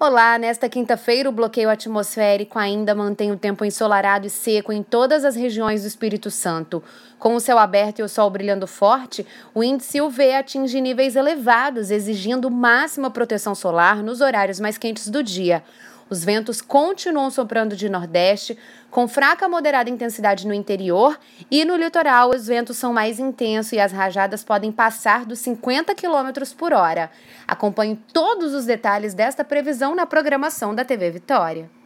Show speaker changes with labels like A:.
A: Olá, nesta quinta-feira o bloqueio atmosférico ainda mantém o tempo ensolarado e seco em todas as regiões do Espírito Santo. Com o céu aberto e o sol brilhando forte, o índice UV atinge níveis elevados, exigindo máxima proteção solar nos horários mais quentes do dia. Os ventos continuam soprando de nordeste, com fraca a moderada intensidade no interior e no litoral os ventos são mais intensos e as rajadas podem passar dos 50 km por hora. Acompanhe todos os detalhes desta previsão na programação da TV Vitória.